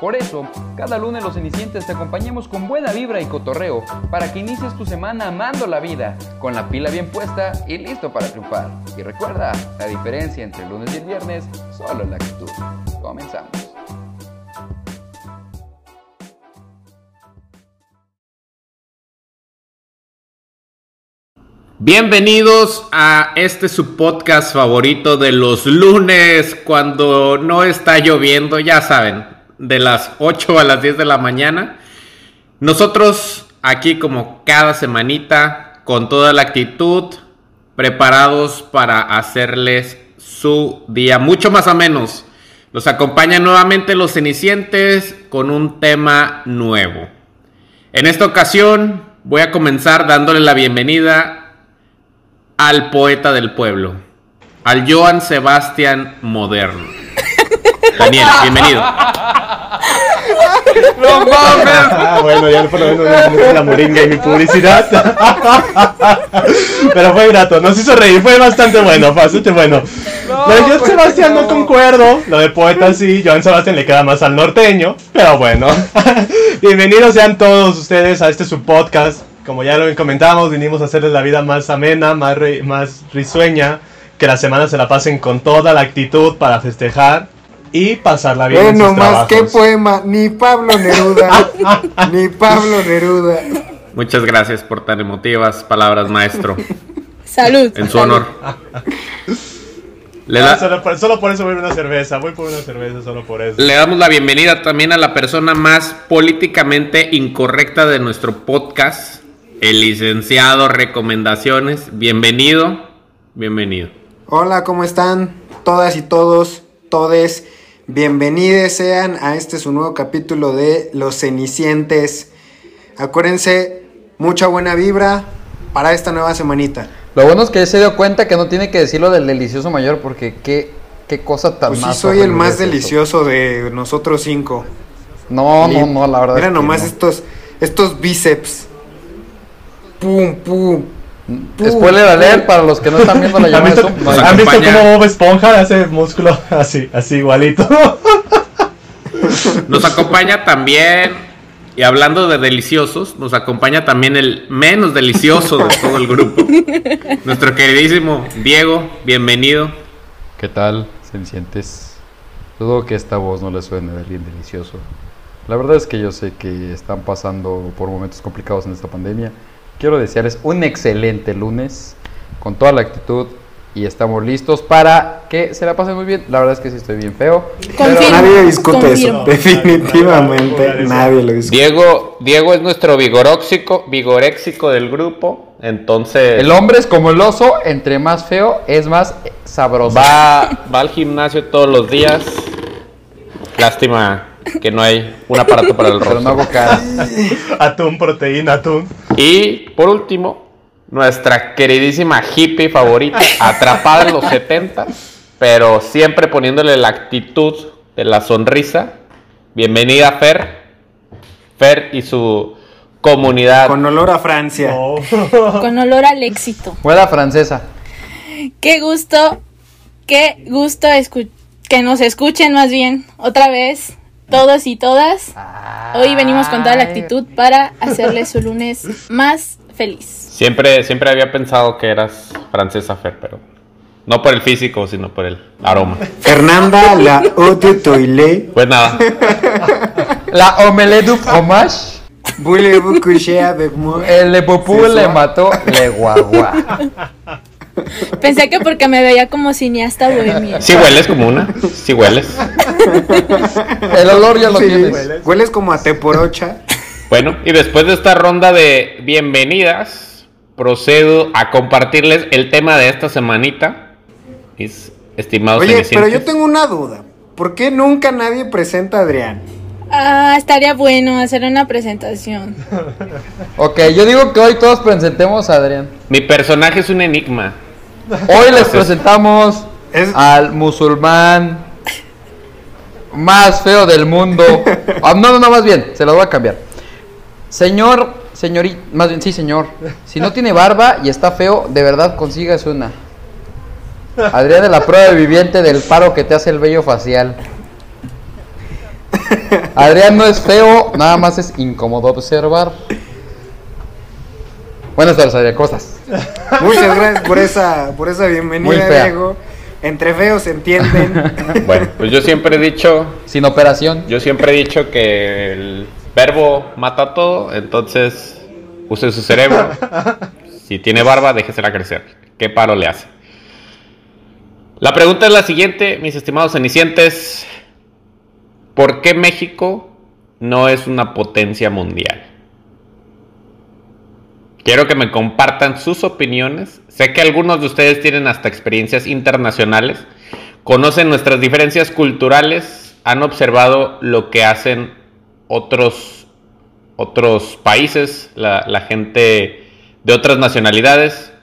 Por eso, cada lunes los cenicientes te acompañamos con buena vibra y cotorreo para que inicies tu semana amando la vida, con la pila bien puesta y listo para triunfar. Y recuerda, la diferencia entre el lunes y el viernes solo es la actitud. Comenzamos. Bienvenidos a este su podcast favorito de los lunes cuando no está lloviendo, ya saben, de las 8 a las 10 de la mañana. Nosotros aquí como cada semanita con toda la actitud preparados para hacerles su día mucho más o menos. Los acompañan nuevamente los cenicientes con un tema nuevo. En esta ocasión voy a comenzar dándole la bienvenida al poeta del pueblo, al Joan Sebastián moderno. Daniel, bienvenido. ¡No mames! Ah, bueno, ya por lo menos me la moringa y mi publicidad. Pero fue grato, nos hizo reír, fue bastante bueno, bastante bueno. lo de Joan Sebastián no concuerdo, lo de poeta sí, Joan Sebastián le queda más al norteño, pero bueno. Bienvenidos sean todos ustedes a este su podcast. Como ya lo comentamos, vinimos a hacerles la vida más amena, más, ri- más risueña, que la semana se la pasen con toda la actitud para festejar y pasarla bien. en Bueno, sus más que poema, ni Pablo Neruda, ni Pablo Neruda. Muchas gracias por tan emotivas palabras, maestro, Salud. en su honor. Le, Ah, da- solo, por, solo por eso voy por una cerveza, voy por una cerveza, solo por eso. le damos la bienvenida también a la persona más políticamente incorrecta de nuestro podcast, el licenciado Recomendaciones. Bienvenido, bienvenido. Hola, ¿cómo están? Todas y todos, todes, bienvenidos sean a este su nuevo capítulo de Los Cenicientes. Acuérdense, mucha buena vibra para esta nueva semanita. Lo bueno es que él se dio cuenta que no tiene que decirlo del delicioso mayor porque qué, qué cosa tan Pues sí, más soy el más eso. delicioso de nosotros cinco. No, no, no, la verdad. Mira es que nomás no. estos, estos bíceps. Pum, pum. Pum, Spoiler alert para los que no están viendo la ¿Han llamada de Zoom. ¿han visto acompaña- cómo Bob Esponja hace músculo así, así igualito? Nos acompaña también, y hablando de deliciosos, nos acompaña también el menos delicioso de todo el grupo. Nuestro queridísimo Diego, bienvenido. ¿Qué tal, cenicientes? Dudo que esta voz no le suene de alguien delicioso. La verdad es que yo sé que están pasando por momentos complicados en esta pandemia. Quiero desearles un excelente lunes con toda la actitud y estamos listos para que se la pasen muy bien. La verdad es que sí estoy bien feo. Confirmo. Nadie discute Confirmo. eso. Definitivamente, Nadie- nadie lo discute. Diego, Diego es nuestro vigoróxico, vigoréxico del grupo, entonces El hombre es como el oso, entre más feo es más sabroso. va, va al gimnasio todos los días. Lástima que no hay un aparato para el Pero no rostro. hago cara. atún, proteína, atún. Y por último, nuestra queridísima hippie favorita, atrapada en los 70, pero siempre poniéndole la actitud de la sonrisa. Bienvenida Fer. Fer y su comunidad. Con olor a Francia. Oh. Con olor al éxito. Fuera francesa. Qué gusto, qué gusto que nos escuchen más bien otra vez, todos y todas. Hoy venimos con toda la actitud para hacerles su lunes más feliz. Siempre, siempre había pensado que eras francesa Fer, pero no por el físico, sino por el aroma. Fernanda, la eau de toilette. Pues nada, La omelette du fromage. Voulez-vous coucher avec moi? El de Popú ¿Es le mató le guagua. Pensé que porque me veía como cineasta bohemia. si hueles como una, si hueles. El olor ya lo Sí, tienes. hueles como a teporocha. Bueno, y después de esta ronda de bienvenidas, procedo a compartirles el tema de esta semanita. Mis estimados Oye, pero yo tengo una duda. ¿Por qué nunca nadie presenta a Adrián? Ah, estaría bueno hacer una presentación. Ok, yo digo que hoy todos presentemos a Adrián. Mi personaje es un enigma. Hoy les presentamos al musulmán más feo del mundo. Ah, no, no, no, más bien, se lo voy a cambiar. Señor, señorita, más bien, sí, señor. Si no tiene barba y está feo, de verdad consígase una. Adrián de la prueba viviente del paro que te hace el vello facial. Adrián no es feo, nada más es incómodo observar. Buenas tardes, Adrián, ¿cómo estás? Muchas gracias por esa, por esa bienvenida, Diego. Entre feos se entienden. Bueno, pues yo siempre he dicho. Sin operación. Yo siempre he dicho que el verbo mata todo, entonces use su cerebro. Si tiene barba, déjesela crecer. ¿Qué paro le hace? La pregunta es la siguiente, mis estimados cenicientes. ¿Por qué México no es una potencia mundial? Quiero que me compartan sus opiniones. Sé que algunos de ustedes tienen hasta experiencias internacionales, conocen nuestras diferencias culturales, han observado lo que hacen otros, otros países, la, la gente de otras nacionalidades.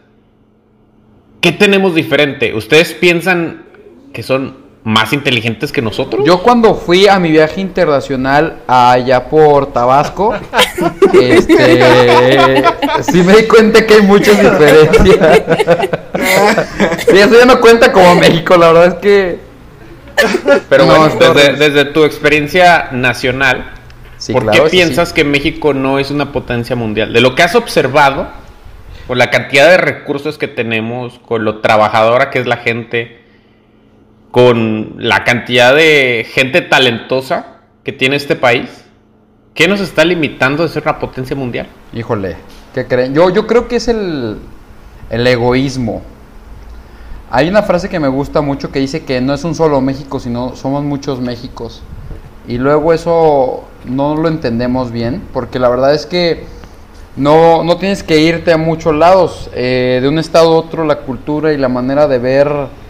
¿Qué tenemos diferente? ¿Ustedes piensan que son más inteligentes que nosotros. Yo cuando fui a mi viaje internacional allá por Tabasco, este, sí me di cuenta que hay muchas diferencias. sí, eso ya no cuenta como México, la verdad es que... Pero bueno, desde, tu experiencia nacional, ¿por qué piensas que México no es una potencia mundial? De lo que has observado, por la cantidad de recursos que tenemos, con lo trabajadora que es la gente, con la cantidad de gente talentosa que tiene este país, ¿qué nos está limitando de ser una potencia mundial? Híjole, ¿qué creen? Yo, yo creo que es el, el egoísmo. Hay una frase que me gusta mucho que dice que no es un solo México, sino somos muchos Méxicos. Y luego eso no lo entendemos bien, porque la verdad es que no, no tienes que irte a muchos lados. Eh, de un estado a otro la cultura y la manera de ver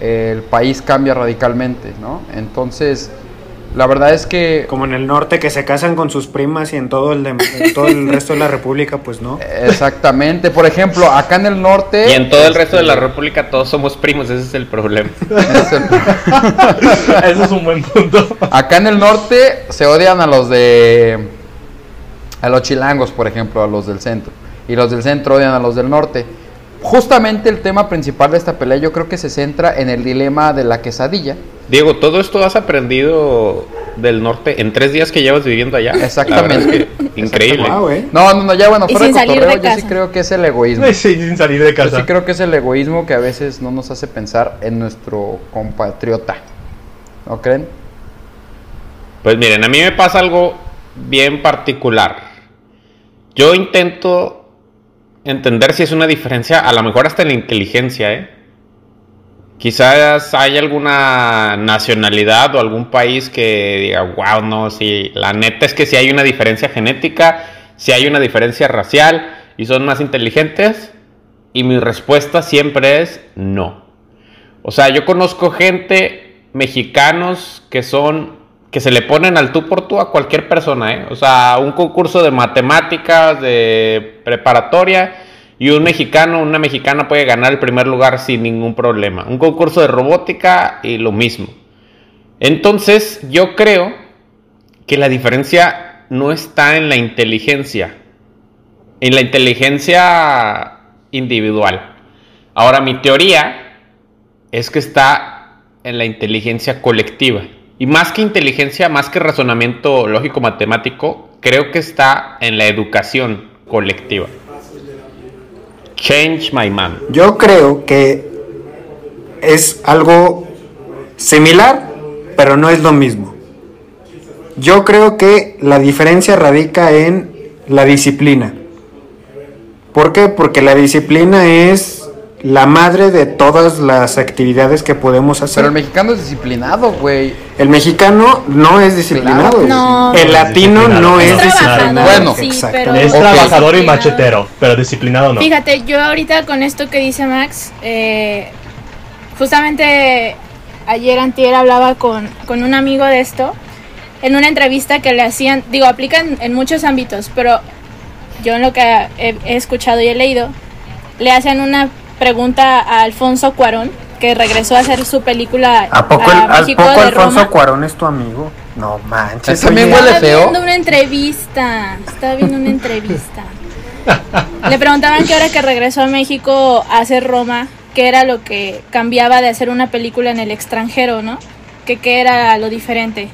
el país cambia radicalmente, ¿no? Entonces, la verdad es que... Como en el norte que se casan con sus primas y en todo el, todo el resto de la república, pues no. Exactamente, por ejemplo, acá en el norte... Y en todo el resto de la república todos somos primos, ese es el problema. Eso es un buen punto. Acá en el norte se odian a los de... A los chilangos, por ejemplo, a los del centro. Y los del centro odian a los del norte. Justamente el tema principal de esta pelea yo creo que se centra en el dilema de la quesadilla. Diego, todo esto has aprendido del norte en tres días que llevas viviendo allá. Exactamente. increíble. no, no, no, ya bueno, fuera de cotorreo, yo sí creo que es el egoísmo. Sí, sin salir de casa. Yo sí creo que es el egoísmo que a veces no nos hace pensar en nuestro compatriota. ¿No creen? Pues miren, a mí me pasa algo bien particular. Yo intento entender si es una diferencia, a lo mejor hasta en la inteligencia, ¿eh? Quizás hay alguna nacionalidad o algún país que diga, wow, no, sí, la neta es que si hay una diferencia genética, si hay una diferencia racial y son más inteligentes. Y mi respuesta siempre es no. O sea, yo conozco gente, mexicanos, que son que se le ponen al tú por tú a cualquier persona, ¿eh? O sea, un concurso de matemáticas, de preparatoria, y un mexicano, una mexicana puede ganar el primer lugar sin ningún problema. Un concurso de robótica y lo mismo. Entonces, yo creo que la diferencia no está en la inteligencia, en la inteligencia individual. Ahora, mi teoría es que está en la inteligencia colectiva. Y más que inteligencia, más que razonamiento lógico-matemático, creo que está en la educación colectiva. Change my man. Yo creo que es algo similar, pero no es lo mismo. Yo creo que la diferencia radica en la disciplina. ¿Por qué? Porque la disciplina es la madre de todas las actividades que podemos hacer. Pero el mexicano es disciplinado, güey. El mexicano no es disciplinado. el latino no es, disciplinado. Bueno, es trabajador y machetero, pero disciplinado no. Fíjate, yo ahorita con esto que dice Max, eh, justamente ayer antier hablaba con, con un amigo de esto, en una entrevista que le hacían, digo, aplican en muchos ámbitos, pero yo en lo que he escuchado y he leído, le hacen una pregunta a Alfonso Cuarón, que regresó a hacer su película ¿A poco, el, ¿a poco Alfonso Cuarón es tu amigo? No manches. También huele feo. Estaba viendo una entrevista. Estaba viendo una entrevista. Le preguntaban que ahora que regresó a México a hacer Roma, qué era lo que cambiaba de hacer una película en el extranjero, ¿no? Que qué era lo diferente.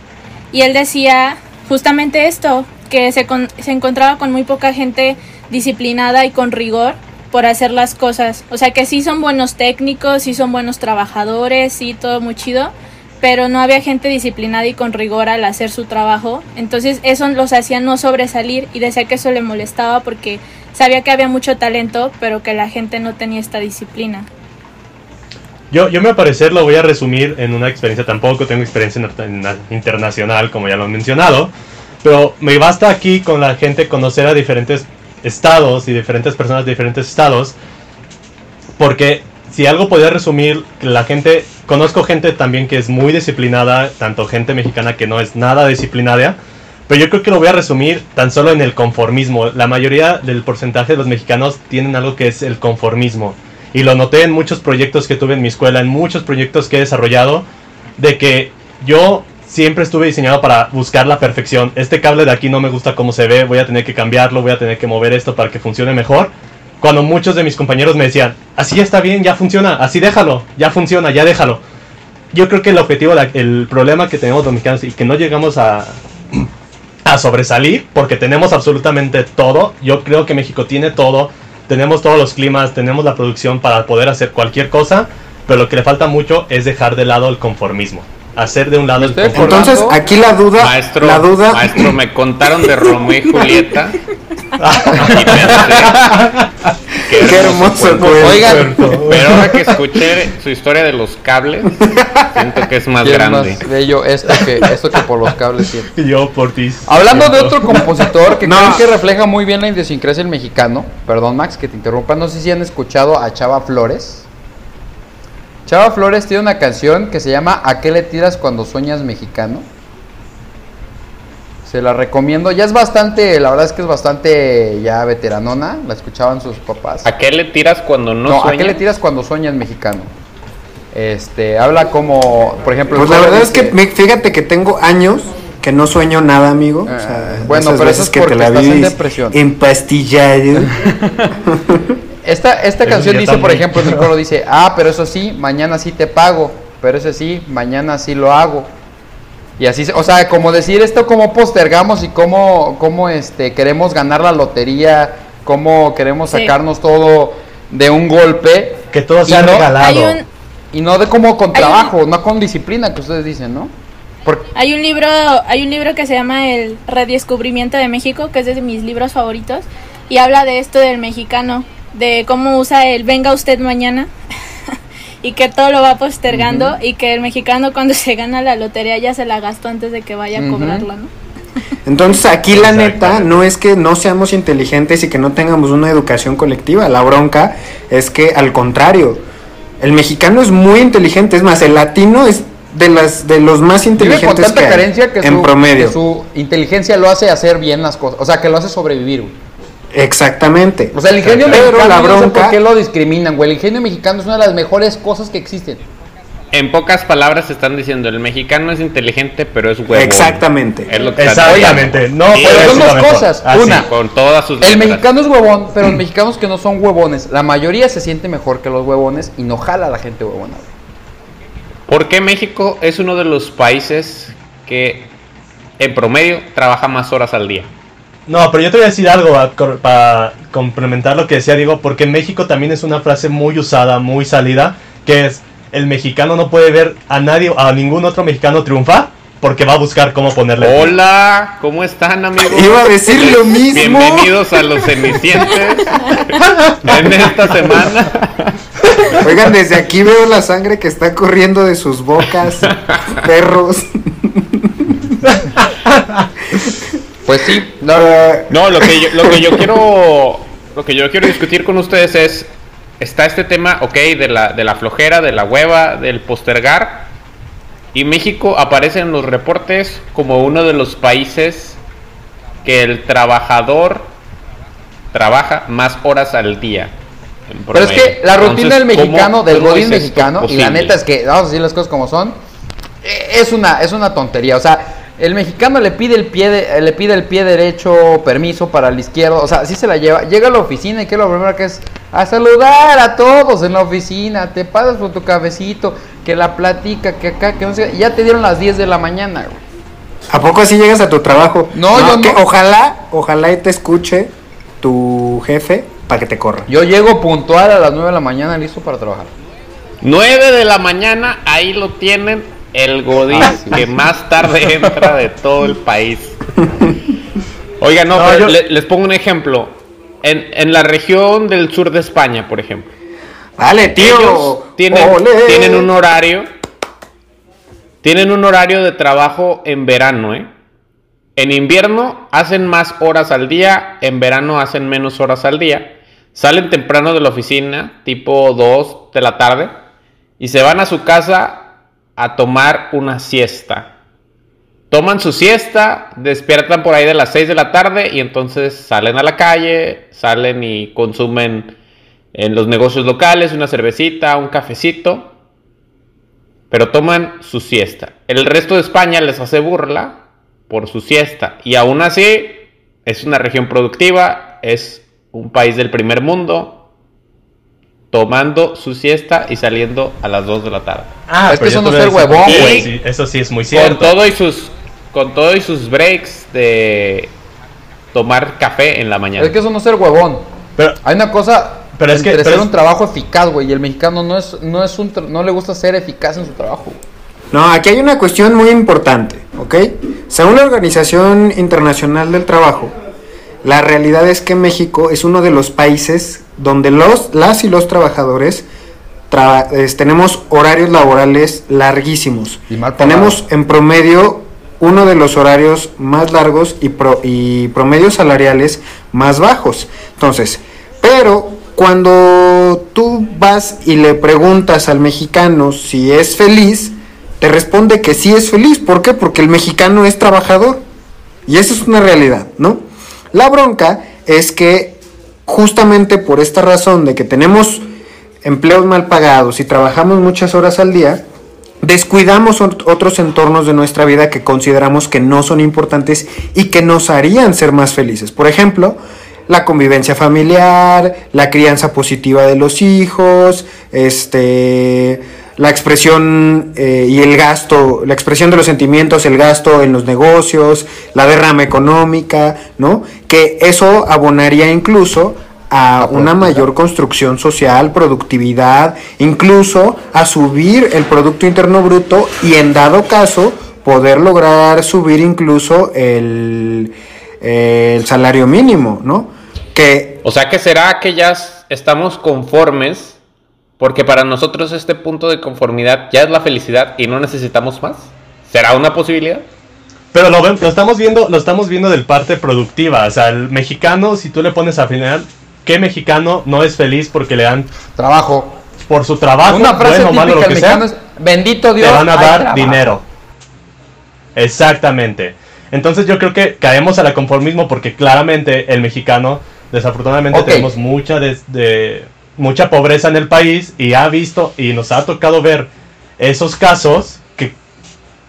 Y él decía justamente esto, que se, se encontraba con muy poca gente disciplinada y con rigor por hacer las cosas. O sea que sí son buenos técnicos, sí son buenos trabajadores, sí todo muy chido, pero no había gente disciplinada y con rigor al hacer su trabajo. Entonces eso los hacía no sobresalir y decía que eso le molestaba porque sabía que había mucho talento, pero que la gente no tenía esta disciplina. Yo, yo, me parecer, lo voy a resumir en una experiencia, tampoco tengo experiencia internacional, como ya lo he mencionado, pero me basta aquí con la gente conocer a diferentes estados y diferentes personas de diferentes estados, porque si algo podría resumir, la gente, conozco gente también que es muy disciplinada, tanto gente mexicana que no es nada disciplinada, pero yo creo que lo voy a resumir tan solo en el conformismo. La mayoría del porcentaje de los mexicanos tienen algo que es el conformismo. Y lo noté en muchos proyectos que tuve en mi escuela, en muchos proyectos que he desarrollado, de que yo siempre estuve diseñado para buscar la perfección. Este cable de aquí no me gusta cómo se ve, voy a tener que cambiarlo, voy a tener que mover esto para que funcione mejor. Cuando muchos de mis compañeros me decían, así está bien, ya funciona, así déjalo, ya funciona, ya déjalo. Yo creo que el objetivo, el problema que tenemos los mexicanos y que no llegamos a, a sobresalir, porque tenemos absolutamente todo, yo creo que México tiene todo, tenemos todos los climas, tenemos la producción para poder hacer cualquier cosa, pero lo que le falta mucho es dejar de lado el conformismo hacer de un lado el Entonces, aquí la duda, maestro, la duda. Maestro, me contaron de Romeo y Julieta. Qué, hermoso, Oigan, pero ahora que escuché su historia de los cables, siento que es más grande. Más bello esto que, esto que por los cables. Yo por ti. Hablando de otro compositor que creo que refleja muy bien la idiosincrasia del mexicano. Perdón, Max, que te interrumpa. No sé si han escuchado a Chava Flores. Chava Flores tiene una canción que se llama ¿A qué le tiras cuando sueñas mexicano? Se la recomiendo. Ya es bastante, la verdad es que es bastante ya veteranona. La escuchaban sus papás. ¿A qué le tiras cuando no, no ¿A qué le tiras cuando sueñas mexicano? Este, habla como, por ejemplo... Pues la verdad es que fíjate que tengo años que no sueño nada, amigo. o sea, ah, bueno, pero eso es que te la estás en depresión. Empastillado. Esta, esta canción dice, por ejemplo, en el coro dice, ah, pero eso sí, mañana sí te pago, pero eso sí, mañana sí lo hago. Y así, o sea, como decir esto, como postergamos y cómo, cómo este, queremos ganar la lotería, cómo queremos sacarnos todo de un golpe. Que todo sea regalado. Y no de como con trabajo, no con disciplina, que ustedes dicen, ¿no? Hay un libro, hay un libro que se llama El Redescubrimiento de México, que es de mis libros favoritos, y habla de esto del mexicano, de cómo usa el venga usted mañana y que todo lo va postergando y que el mexicano cuando se gana la lotería ya se la gastó antes de que vaya a cobrarla, ¿no? Entonces aquí la neta no es que no seamos inteligentes y que no tengamos una educación colectiva, la bronca es que al contrario, el mexicano es muy inteligente, es más, el latino es de las de los más inteligentes que, carencia que en promedio. su inteligencia lo hace hacer bien las cosas, o sea, que lo hace sobrevivir. Exactamente. O sea, el ingenio mexicano, la bronca, no sé por qué lo discriminan, güey. El ingenio mexicano es una de las mejores cosas que existen. En pocas palabras están diciendo, el mexicano es inteligente, pero es huevón. Exactamente. Es lo que Exactamente. No, pero son dos cosas. Una, con todas sus El mexicano es huevón, pero los mexicanos que no son huevones, la mayoría se siente mejor que los huevones y no jala a la gente huevona. ¿Por qué México es uno de los países que en promedio trabaja más horas al día? No, pero yo te voy a decir algo para complementar lo que decía Diego, porque en México también es una frase muy usada, muy salida, que es el mexicano no puede ver a nadie, a ningún otro mexicano triunfar porque va a buscar cómo ponerle. Hola, ¿cómo están amigos? Iba a decir lo mismo. Bienvenidos a los cenicientes en esta semana. Oigan, desde aquí veo la sangre que está corriendo de sus bocas, perros. Pues sí, no, no lo, que yo, lo que yo quiero lo que yo quiero discutir con ustedes es está este tema, ok, de la, de la flojera, de la hueva, del postergar y México aparece en los reportes como uno de los países que el trabajador trabaja más horas al día. Pero es que la rutina del mexicano, del godín mexicano, y la neta es que, vamos a decir las cosas como son, eh, es una, es una tontería. O sea, el mexicano le pide el pie le pide el pie derecho permiso para el izquierdo, o sea, así se la lleva. Llega a la oficina y que lo primero que es a saludar a todos en la oficina, te pasas por tu cabecito, que la platica, que acá, que no sé, ya te dieron las 10 de la mañana, ¿A poco así llegas a tu trabajo? No, yo no. ojalá, ojalá y te escuche tu jefe para que te corra. Yo llego puntual a las 9 de la mañana listo para trabajar. 9 de la mañana, ahí lo tienen, el godín ah, que más tarde entra de todo el país. Oiga, no, les pongo un ejemplo. En, en, la región del sur de España, por ejemplo. Vale, tío. tienen, tienen un horario. Tienen un horario de trabajo en verano, ¿eh? En invierno hacen más horas al día, en verano hacen menos horas al día. Salen temprano de la oficina, tipo 2 de la tarde, y se van a su casa a tomar una siesta. Toman su siesta, despiertan por ahí de las 6 de la tarde y entonces salen a la calle, salen y consumen en los negocios locales una cervecita, un cafecito, pero toman su siesta. El resto de España les hace burla por su siesta. Y aún así, es una región productiva, es un país del primer mundo, tomando su siesta y saliendo a las 2 de la tarde. Ah, es que eso no es el huevón, güey. eso sí es muy cierto. Con todo y sus con todo y sus breaks de tomar café en la mañana. Es que eso no es ser huevón. Pero hay una cosa pero es que ser un trabajo eficaz, güey, y el mexicano no es no es un no le gusta ser eficaz en su trabajo. No, aquí hay una cuestión muy importante, ¿ok? Según la Organización Internacional del Trabajo, la realidad es que México es uno de los países donde los, las y los trabajadores tenemos horarios laborales larguísimos. tenemos en promedio uno de los horarios más largos y, y promedios salariales más bajos. Entonces, pero cuando tú vas y le preguntas al mexicano si es feliz, te responde que sí es feliz. ¿Por qué? Porque el mexicano es trabajador. Y eso es una realidad, ¿no? La bronca es que justamente por esta razón de que tenemos empleos mal pagados y trabajamos muchas horas al día, descuidamos otros entornos de nuestra vida que consideramos que no son importantes y que nos harían ser más felices. Por ejemplo, la convivencia familiar, la crianza positiva de los hijos, este la expresión eh, y el gasto, la expresión de los sentimientos, el gasto en los negocios, la derrama económica, ¿no? Que eso abonaría incluso a una mayor construcción social, productividad, incluso a subir el Producto Interno Bruto y en dado caso poder lograr subir incluso el, el salario mínimo, ¿no? Que, o sea que será que ya estamos conformes porque para nosotros este punto de conformidad ya es la felicidad y no necesitamos más. ¿Será una posibilidad? Pero lo, lo, estamos viendo, lo estamos viendo del parte productiva. O sea, el mexicano, si tú le pones al final, ¿qué mexicano no es feliz porque le dan trabajo? Por su trabajo, Una frase bueno, malo, lo que sea, es, bendito Dios. Le van a dar dinero. Exactamente. Entonces yo creo que caemos a la conformismo porque claramente el mexicano, desafortunadamente, tenemos mucha de mucha pobreza en el país y ha visto y nos ha tocado ver esos casos que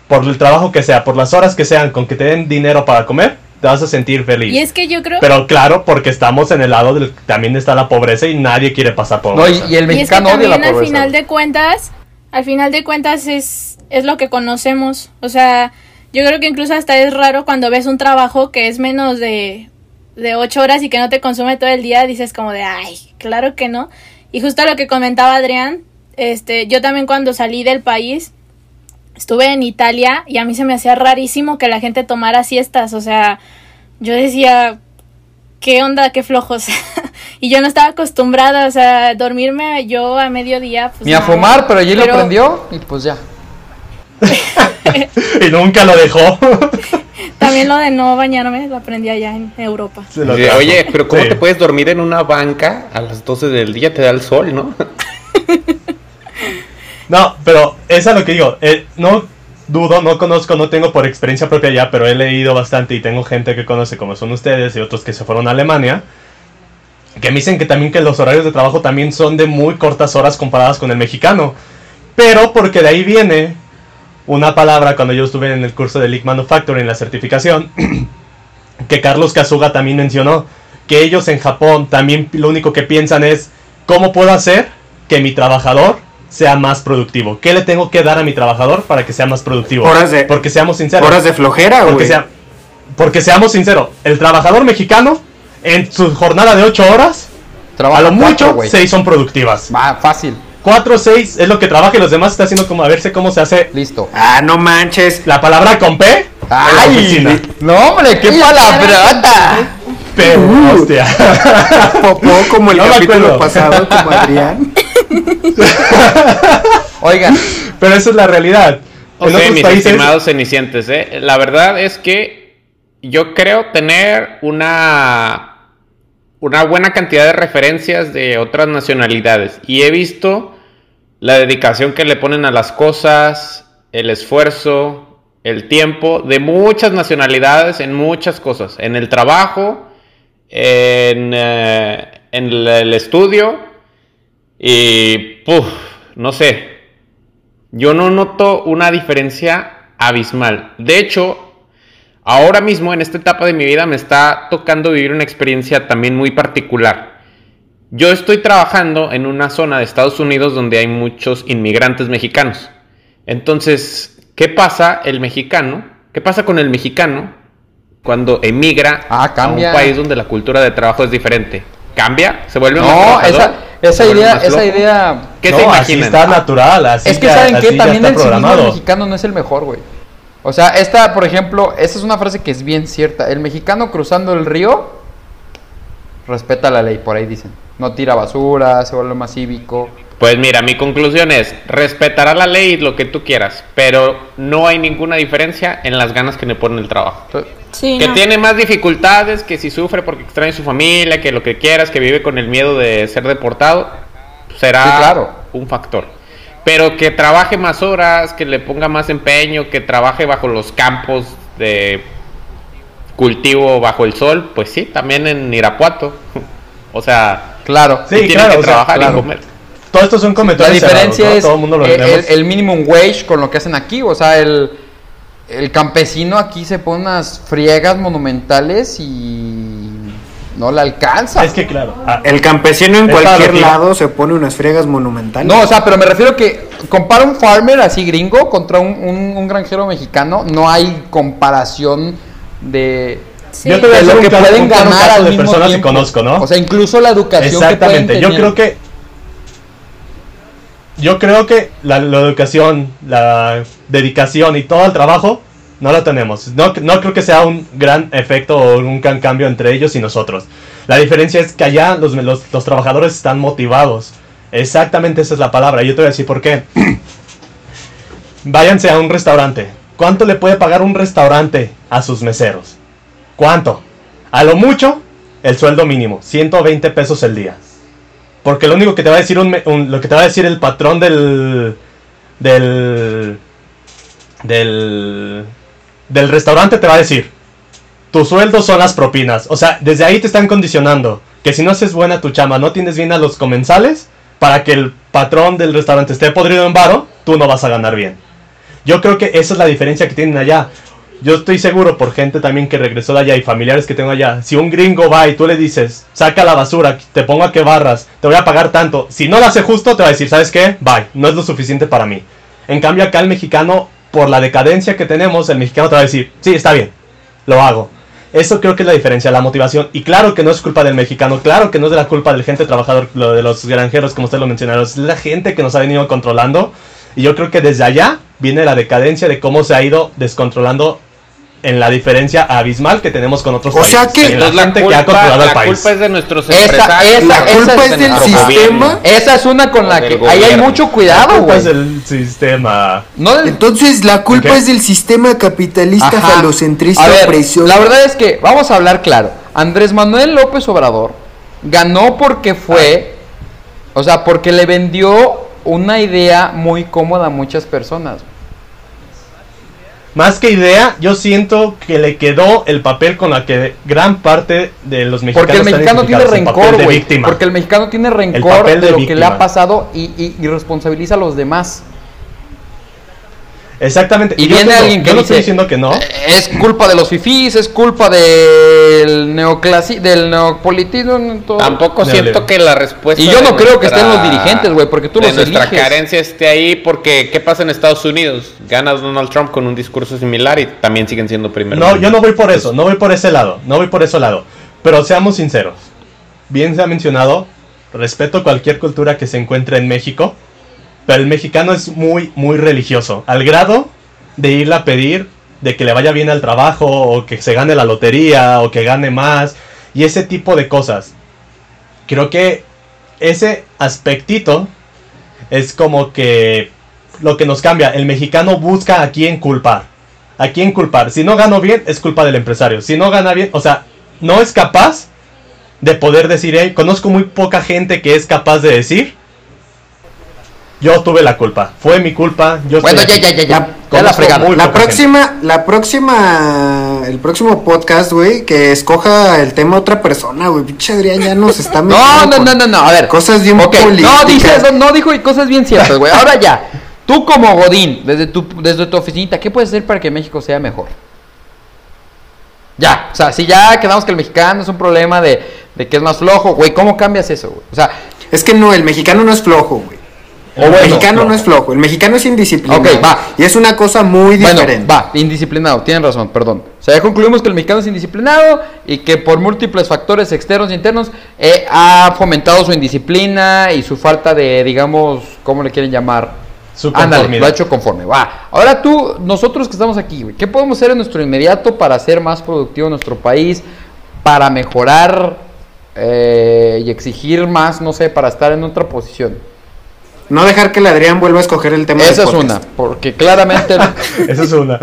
por el trabajo que sea, por las horas que sean, con que te den dinero para comer, te vas a sentir feliz. Y es que yo creo... Pero claro, porque estamos en el lado del también está la pobreza y nadie quiere pasar por no, y, el mexicano y es que también al final de cuentas, al final de cuentas es, es lo que conocemos. O sea, yo creo que incluso hasta es raro cuando ves un trabajo que es menos de de ocho horas y que no te consume todo el día, dices como de, ay, claro que no. Y justo lo que comentaba Adrián, este, yo también cuando salí del país, estuve en Italia y a mí se me hacía rarísimo que la gente tomara siestas, o sea, yo decía, ¿qué onda? ¿Qué flojos? y yo no estaba acostumbrada, o sea, dormirme yo a mediodía. Pues, Ni a fumar, pero allí lo prendió y pues ya. y nunca lo dejó. También lo de no bañarme lo aprendí allá en Europa. Oye, pero ¿cómo te puedes dormir en una banca a las 12 del día? Te da el sol, ¿no? no, pero es a lo que digo. Eh, no dudo, no conozco, no tengo por experiencia propia ya, pero he leído bastante y tengo gente que conoce como son ustedes y otros que se fueron a Alemania. que me dicen que también que los horarios de trabajo también son de muy cortas horas comparadas con el mexicano. Pero porque de ahí viene una palabra cuando yo estuve en el curso de League Manufacturing, la certificación, que Carlos Kazuga también mencionó, que ellos en Japón también lo único que piensan es, ¿cómo puedo hacer que mi trabajador sea más productivo? ¿Qué le tengo que dar a mi trabajador para que sea más productivo? Horas de- porque seamos sinceros. Horas de flojera, porque, sea- porque seamos sinceros, el trabajador mexicano en su jornada de 8 horas, Trabaja a lo mucho, güey. 6 son productivas. Va, fácil. 4 o 6 es lo que trabaja y los demás está haciendo como a verse cómo se hace Listo. Ah, no manches. la palabra con P oficina. No, hombre, qué palabrota. Pero, hostia. Popó como el No capítulo pasado, como Adrián. Oigan, Pero esa es la realidad. O en sea, otros mis países. estimados cenicientes, ¿eh? la verdad es que yo creo tener una, una buena cantidad de referencias de otras nacionalidades. Y he visto la dedicación que le ponen a las cosas, el esfuerzo, el tiempo de muchas nacionalidades en muchas cosas. En el trabajo, en, eh, el, estudio y, puf, no sé, yo no noto una diferencia abismal. De hecho, ahora mismo en esta etapa de mi vida me está tocando vivir una experiencia también muy particular. Yo estoy trabajando en una zona de Estados Unidos donde hay muchos inmigrantes mexicanos. Entonces, ¿qué pasa el mexicano? ¿Qué pasa con el mexicano cuando emigra Ah, cambia. a un país donde la cultura de trabajo es diferente? ¿Cambia? ¿Se vuelve más no, trabajador? esa, esa ¿Se vuelve idea, más esa idea. ¿Qué no, se así está natural. Así Es que ya- saben que también el cinismo mexicano no es el mejor, güey. O sea, esta, por ejemplo, esta es una frase que es bien cierta. El mexicano cruzando el río respeta la ley, por ahí dicen. No tira basura, se vuelve más cívico. Pues mira, mi conclusión es, respetará la ley y lo que tú quieras, pero no hay ninguna diferencia en las ganas que le pone el trabajo. Sí, Que no. tiene más dificultades, que si sufre porque extraña a su familia, que lo que quieras, que vive con el miedo de ser deportado, será Sí, claro. un factor. Pero que trabaje más horas, que le ponga más empeño, que trabaje bajo los campos de cultivo bajo el sol, pues sí, también en Irapuato. o sea, Claro. Sí, tiene claro, que o sea, trabajar claro. y comer. Todo esto son La comentarios. diferencia cerrados, ¿no? es Todo el mundo lo el, tenemos. el- el minimum wage con lo que hacen aquí. O sea, el, el campesino aquí se pone unas friegas monumentales y no le alcanza. Es que claro. ah, El campesino en cualquier lado se pone unas friegas monumentales. No, o sea, pero me refiero que compara un farmer así gringo contra un, un- un granjero mexicano, no hay comparación de, Sí. Yo te voy a lo un que pueden un ganar caso al de mismo personas que conozco, ¿no? O sea, incluso la educación Exactamente, que yo creo que yo creo que la, la educación, la dedicación y todo el trabajo no lo tenemos. No, no creo que sea un gran efecto o un gran cambio entre ellos y nosotros. La diferencia es que allá los, los, los trabajadores están motivados. Exactamente esa es la palabra. Yo te voy a decir por qué. Váyanse a un restaurante. ¿Cuánto le puede pagar un restaurante a sus meseros? ¿Cuánto? A lo mucho, el sueldo mínimo, 120 pesos el día. Porque lo único que te va a decir un, un- lo que te va a decir el patrón del del del del restaurante te va a decir, tu sueldo son las propinas. O sea, desde ahí te están condicionando que si no haces buena tu chama, no tienes bien a los comensales, para que el patrón del restaurante esté podrido en varo, tú no vas a ganar bien. Yo creo que esa es la diferencia que tienen allá. Yo estoy seguro por gente también que regresó de allá y familiares que tengo allá. Si un gringo va y tú le dices, saca la basura, te pongo a que barras, te voy a pagar tanto. Si no lo hace justo, te va a decir, ¿sabes qué? Bye, no es lo suficiente para mí. En cambio, acá el mexicano, por la decadencia que tenemos, el mexicano te va a decir, sí, está bien, lo hago. Eso creo que es la diferencia, la motivación. Y claro que no es culpa del mexicano, claro que no es de la culpa del gente trabajador, lo de los granjeros, como usted lo mencionaron. Es la gente que nos ha venido controlando. Y yo creo que desde allá viene la decadencia de cómo se ha ido descontrolando en la diferencia abismal que tenemos con otros O países. sea que- la Entonces, gente que ha controlado el la país. culpa es de nuestros Esa- empresarios. esa- La esa culpa es es del nuestro sistema. Esa es una con O la que ahí hay mucho La cuidado, culpa güey. es del sistema. No del- Entonces la culpa es del sistema capitalista Ajá. falocentrista. La verdad es que, vamos a hablar claro. Andrés Manuel López Obrador ganó porque fue, o sea, porque le vendió una idea muy cómoda a muchas personas. Más que idea, yo siento que le quedó el papel con la que gran parte de los mexicanos Porque el mexicano tiene rencor, güey. víctima. Porque el mexicano tiene rencor papel de, de lo que le ha pasado y, y- y responsabiliza a los demás. Exactamente. Y yo viene tengo- alguien que yo no dice, estoy diciendo que no. "Eh, Es culpa de los fifís, es culpa del neoclasi, del neopolitismo. todo". Tampoco siento que la respuesta. Y yo no creo que estén los dirigentes, güey, porque tú de los nuestra eliges. carencia esté ahí, porque ¿qué pasa en Estados Unidos? Gana Donald Trump con un discurso similar y también siguen siendo primeros. No, yo no voy por eso, no voy por ese lado, no voy por ese lado. Pero seamos sinceros. Bien se ha mencionado, respeto cualquier cultura que se encuentre en México, pero el mexicano es muy, muy religioso, al grado de irle a pedir de que le vaya bien al trabajo, o que se gane la lotería, o que gane más, y ese tipo de cosas. Creo que ese aspectito es como que lo que nos cambia. El mexicano busca a quién culpar. ¿A quién culpar? Si no gano bien, es culpa del empresario. Si no gana bien, o sea, no es capaz de poder decir, "Hey, conozco muy poca gente que es capaz de decir, yo tuve la culpa, fue mi culpa, yo Bueno, estoy ya, aquí". ya, ya, ya. Ya la fregada. La gente. próxima, la próxima, el próximo podcast, güey, que escoja el tema otra persona, güey. Pinche Adrián ya nos está No, metiendo no, no, no, no, a ver. Cosas bien Ok, políticas. No, dice, no, no dijo cosas bien ciertas, güey. Ahora ya, tú como Godín, desde tu, desde tu oficinita, ¿qué puedes hacer para que México sea mejor? Ya, o sea, si ya quedamos que el mexicano es un problema de, de que es más flojo, güey, ¿cómo cambias eso, güey? O sea, Es que no, el mexicano no es flojo, güey. O El bueno, mexicano no no. es flojo, el mexicano es indisciplinado. Ok, va. Y es una cosa muy diferente. Bueno, va, indisciplinado, tienen razón, perdón. O sea, ya concluimos que el mexicano es indisciplinado y que por múltiples factores externos e internos eh, ha fomentado su indisciplina y su falta de, digamos, ¿cómo le quieren llamar? Su Ándale, lo ha hecho conforme. Va. Ahora tú, nosotros que estamos aquí, ¿qué podemos hacer en nuestro inmediato para hacer más productivo nuestro país? Para mejorar eh, y exigir más, no sé, para estar en otra posición. No dejar que el Adrián vuelva a escoger el tema Esa es podcast. una, porque claramente... Esa es una.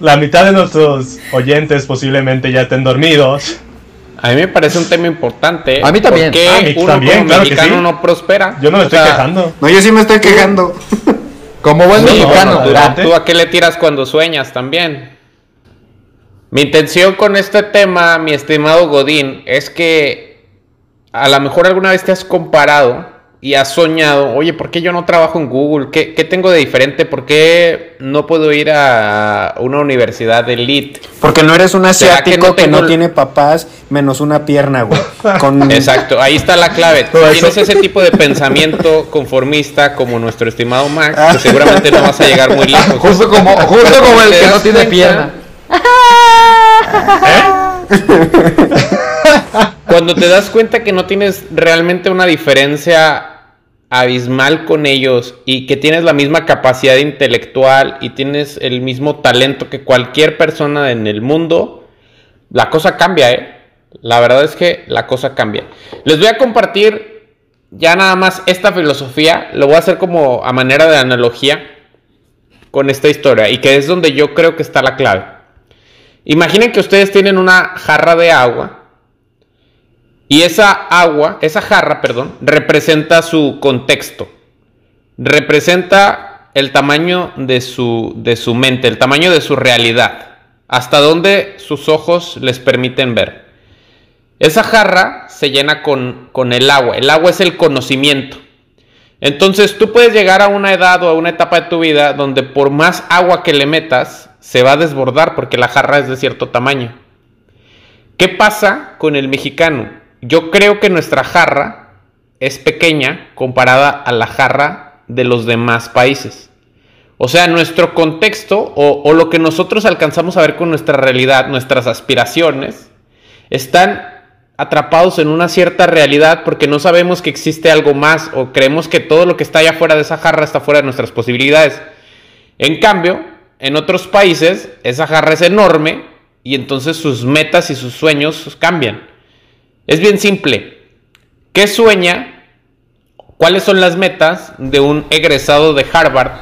La mitad de nuestros oyentes posiblemente ya estén dormidos. A mí me parece un tema importante. A mí también. ¿Por qué A mí uno también, como claro que mexicano sí. no prospera? Yo no me O estoy sea, quejando. No, yo sí me estoy quejando. Como buen No, no, mexicano. no, ¿Tú, adelante. tú a qué le tiras cuando sueñas también? Mi intención con este tema, mi estimado Godín, es que a lo mejor alguna vez te has comparado y has soñado, oye, ¿por qué yo no trabajo en Google? ¿Qué, qué tengo de diferente? ¿Por qué no puedo ir a una universidad de elite? Porque no eres un ¿Será que asiático no que no tiene papás menos una pierna, güey. Con... Exacto, ahí está la clave. Tienes ese tipo de pensamiento conformista como nuestro estimado Max, Ah. que seguramente no vas a llegar muy lejos. Justo como, justo como el ¿Te que no tiene cuenta? pierna. Cuando te das cuenta que no tienes realmente una diferencia abismal con ellos y que tienes la misma capacidad intelectual y tienes el mismo talento que cualquier persona en el mundo, la cosa cambia, ¿eh? La verdad es que la cosa cambia. Les voy a compartir ya nada más esta filosofía, lo voy a hacer como a manera de analogía con esta historia y que es donde yo creo que está la clave. Imaginen que ustedes tienen una jarra de agua y esa agua, esa jarra, perdón, representa su contexto. Representa el tamaño de su, de su mente, el tamaño de su realidad. Hasta donde sus ojos les permiten ver. Esa jarra se llena con, con el agua. El agua es el conocimiento. Entonces tú puedes llegar a una edad o a una etapa de tu vida donde por más agua que le metas, se va a desbordar porque la jarra es de cierto tamaño. ¿Qué pasa con el mexicano? Yo creo que nuestra jarra es pequeña comparada a la jarra de los demás países. O sea, nuestro contexto o, lo que nosotros alcanzamos a ver con nuestra realidad, nuestras aspiraciones, están atrapados en una cierta realidad porque no sabemos que existe algo más o creemos que todo lo que está allá afuera de esa jarra está fuera de nuestras posibilidades. En cambio, en otros países esa jarra es enorme y entonces sus metas y sus sueños cambian. Es bien simple. ¿Qué sueña? ¿Cuáles son las metas de un egresado de Harvard?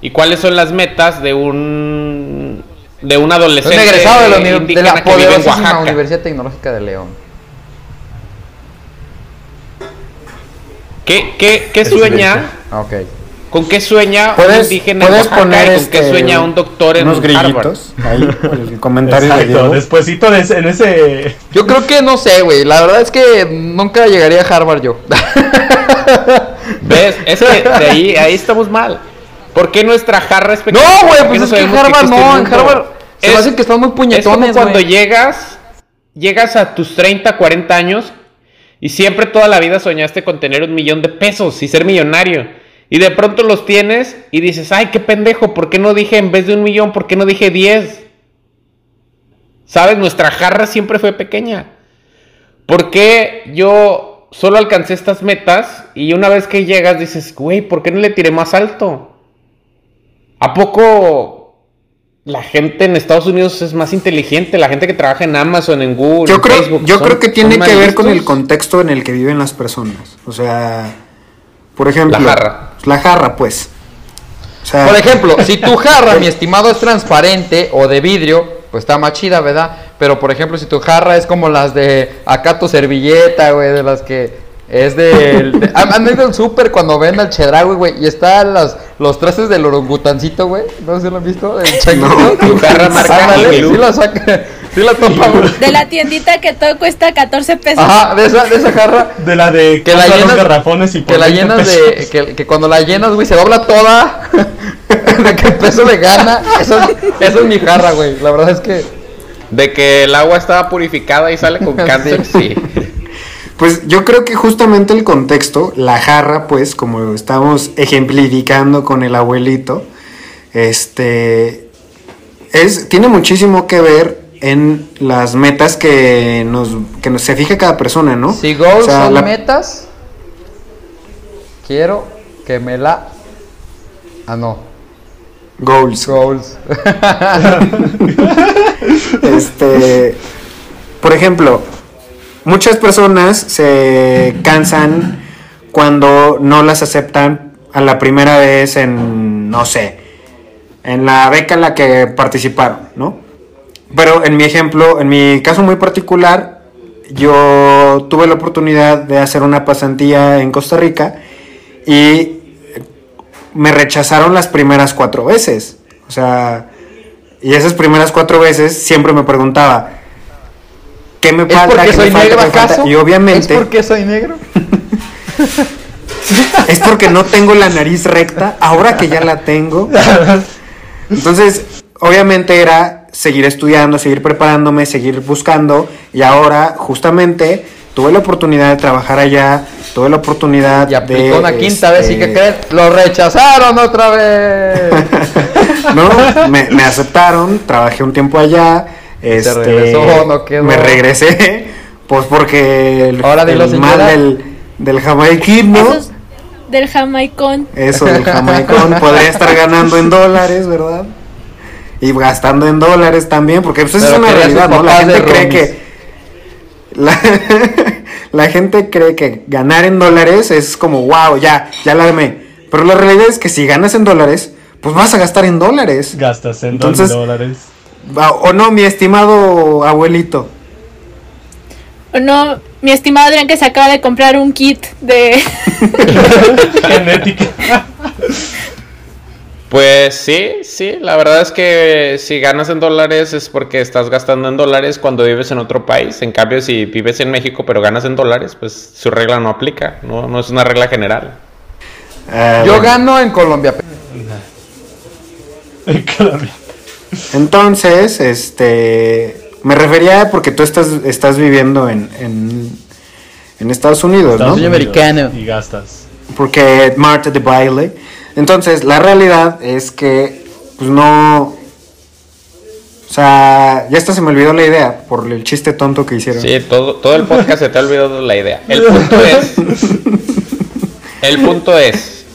¿Y cuáles son las metas de un de un Es adolescente un egresado de la, de la que vive en poderosísima Oaxaca? Universidad Tecnológica de León. ¿Qué, qué, qué sueña? Ah, ok. ¿Con qué sueña un ¿Puedes, indígena en Oaxaca poner y con este, qué sueña un doctor en unos Harvard? grillitos ahí el comentario de Exacto, Diego. despuésito de ese, en ese... Yo creo que no sé, güey. La verdad es que nunca llegaría a Harvard yo. ¿Ves? Es que de ahí, ahí estamos mal. ¿Por qué nuestra jarra es pequeña? no, güey, ¿Por qué pues es que sabemos Harvard no. En? Harvard se me Es- hace que están muy Es como puñetones, cuando güey. llegas, llegas a tus 30, 40 años y siempre toda la vida soñaste con tener un millón de pesos y ser millonario. Y de pronto los tienes y dices, ay, qué pendejo, ¿por qué no dije en vez de un millón, por qué no dije 10? ¿Sabes? Nuestra jarra siempre fue pequeña. ¿Por qué yo solo alcancé estas metas y una vez que llegas dices, güey, ¿por qué no le tiré más alto? ¿A poco la gente en Estados Unidos es más inteligente? La gente que trabaja en Amazon, en Google, Yo en creo, Facebook. yo son- creo que tiene que ver con el contexto en el que viven las personas. O sea, por ejemplo, La jarra. La jarra, pues. O sea, Por ejemplo, si tu jarra, mi estimado, es transparente o de vidrio, pues está más chida, ¿verdad? Pero por ejemplo, si tu jarra es como las de acá tu servilleta, güey, de las que es del. de- ¿Han ido al súper cuando ven al chedraui, güey? Y están los, los trastes del orangutancito, güey. ¿No se lo han visto? El changuito. Tu jarra marca Ándale, sí la saca, sí la topa, güey. De la tiendita que todo cuesta 14 pesos. Ajá, de esa, de esa jarra. De la de Que la llenas, garrafones y que la 20 llenas pesos. de, que, que cuando la llenas, güey, se dobla toda, de que el peso le gana, eso, es- eso es mi jarra, güey, la verdad es que, De que el agua estaba purificada y sale con cáncer, sí. Pues yo creo que justamente el contexto, la jarra, pues, como estamos ejemplificando con el abuelito, este es, tiene muchísimo que ver en las metas que nos, que nos se fija cada persona, ¿no? si goals O sea, son la- metas, quiero que me la, ah no, Goals. goals, Este, por ejemplo, muchas personas se cansan cuando no las aceptan a la primera vez en, no sé, en la beca en la que participaron, ¿no? Pero en mi ejemplo, en mi caso muy particular, yo tuve la oportunidad de hacer una pasantía en Costa Rica y me rechazaron las primeras cuatro veces. O sea, y esas primeras cuatro veces siempre me preguntaba, ¿qué me ¿es falta? porque ¿Qué soy negro ¿Qué me falta? acaso? Y obviamente ¿Es porque soy negro? es porque no tengo la nariz recta, ahora que ya la tengo. Entonces, obviamente era seguir estudiando, seguir preparándome, seguir buscando. Y ahora, justamente, tuve la oportunidad de trabajar allá, tuve la oportunidad Y aplicó de... una quinta vez y este, que creen, lo rechazaron otra vez. No, me, me aceptaron, trabajé un tiempo allá. Este, regresó, no quedó. Me regresé, pues porque el, Ahora el mal del, del jamaiquino. Esos del jamaicón. Eso del jamaicón podría estar ganando en dólares, ¿verdad? Y gastando en dólares también, porque pues, esa es una realidad, ¿no? La gente cree roomies. que. La, la gente cree que ganar en dólares es como, wow, ya, ya la armé. Pero la realidad es que si ganas en dólares, pues vas a gastar en dólares. Gastas en Entonces- dólares. O no, mi estimado abuelito. O no, mi estimado Adrián que se acaba de comprar un kit de... Genética. Pues sí, sí, la verdad es que si ganas en dólares es porque estás gastando en dólares cuando vives en otro país. En cambio, si vives en México pero ganas en dólares, pues su regla no aplica, no, no es una regla general. Ah, Yo bueno. gano en Colombia. Entonces, este. Me refería porque tú estás, estás viviendo en, en, en Estados Unidos, Estados ¿no? Unidos. americano. Y gastas. Porque Marta de baile. Entonces, la realidad es que, pues no. O sea, ya hasta se me olvidó la idea por el chiste tonto que hicieron. Sí, todo, todo el podcast se te ha olvidado la idea. El punto es. El punto es.